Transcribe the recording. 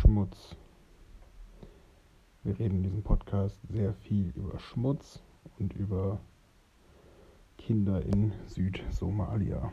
Schmutz. Wir reden in diesem Podcast sehr viel über Schmutz und über Kinder in Südsomalia.